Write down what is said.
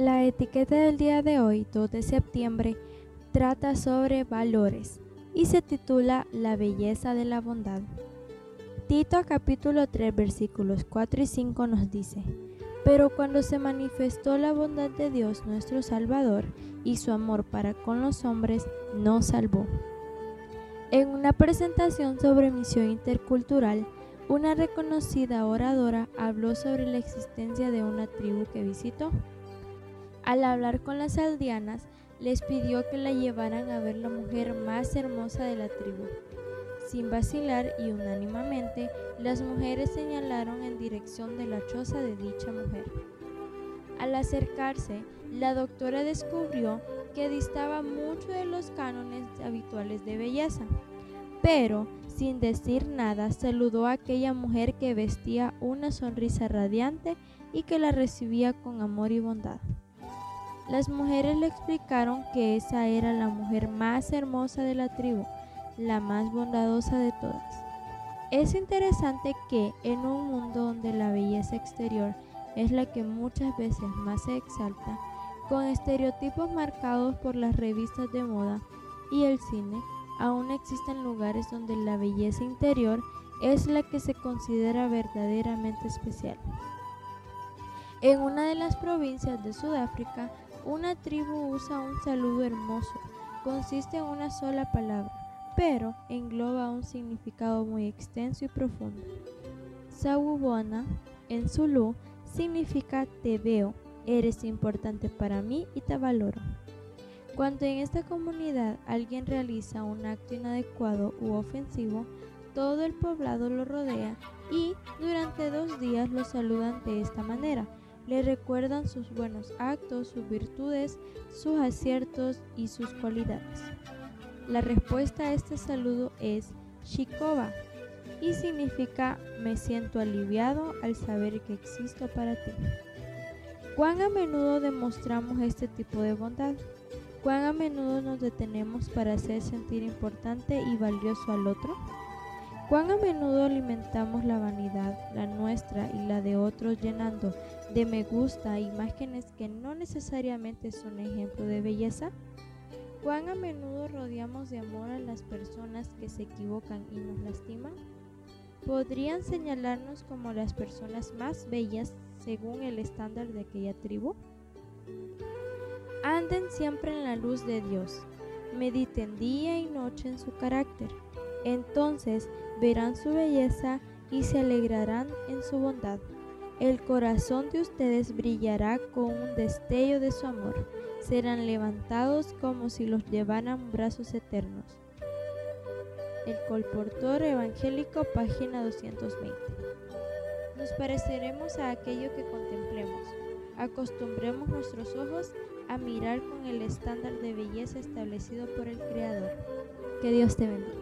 La etiqueta del día de hoy, 2 de septiembre, trata sobre valores y se titula La belleza de la bondad. Tito capítulo 3 versículos 4 y 5 nos dice, pero cuando se manifestó la bondad de Dios nuestro Salvador y su amor para con los hombres, nos salvó. En una presentación sobre misión intercultural, una reconocida oradora habló sobre la existencia de una tribu que visitó. Al hablar con las aldeanas, les pidió que la llevaran a ver la mujer más hermosa de la tribu. Sin vacilar y unánimemente, las mujeres señalaron en dirección de la choza de dicha mujer. Al acercarse, la doctora descubrió que distaba mucho de los cánones habituales de belleza, pero sin decir nada saludó a aquella mujer que vestía una sonrisa radiante y que la recibía con amor y bondad. Las mujeres le explicaron que esa era la mujer más hermosa de la tribu, la más bondadosa de todas. Es interesante que en un mundo donde la belleza exterior es la que muchas veces más se exalta, con estereotipos marcados por las revistas de moda y el cine, aún existen lugares donde la belleza interior es la que se considera verdaderamente especial. En una de las provincias de Sudáfrica, una tribu usa un saludo hermoso. Consiste en una sola palabra, pero engloba un significado muy extenso y profundo. Sawubona en Zulu significa te veo, eres importante para mí y te valoro. Cuando en esta comunidad alguien realiza un acto inadecuado u ofensivo, todo el poblado lo rodea y durante dos días lo saludan de esta manera. Le recuerdan sus buenos actos, sus virtudes, sus aciertos y sus cualidades. La respuesta a este saludo es Shikoba y significa me siento aliviado al saber que existo para ti. ¿Cuán a menudo demostramos este tipo de bondad? ¿Cuán a menudo nos detenemos para hacer sentir importante y valioso al otro? ¿Cuán a menudo alimentamos la vanidad, la nuestra y la de otros llenando de me gusta imágenes que no necesariamente son ejemplo de belleza? ¿Cuán a menudo rodeamos de amor a las personas que se equivocan y nos lastiman? ¿Podrían señalarnos como las personas más bellas según el estándar de aquella tribu? Anden siempre en la luz de Dios, mediten día y noche en su carácter, entonces verán su belleza y se alegrarán en su bondad. El corazón de ustedes brillará con un destello de su amor serán levantados como si los llevaran brazos eternos. El colportor evangélico, página 220. Nos pareceremos a aquello que contemplemos. Acostumbremos nuestros ojos a mirar con el estándar de belleza establecido por el Creador. Que Dios te bendiga.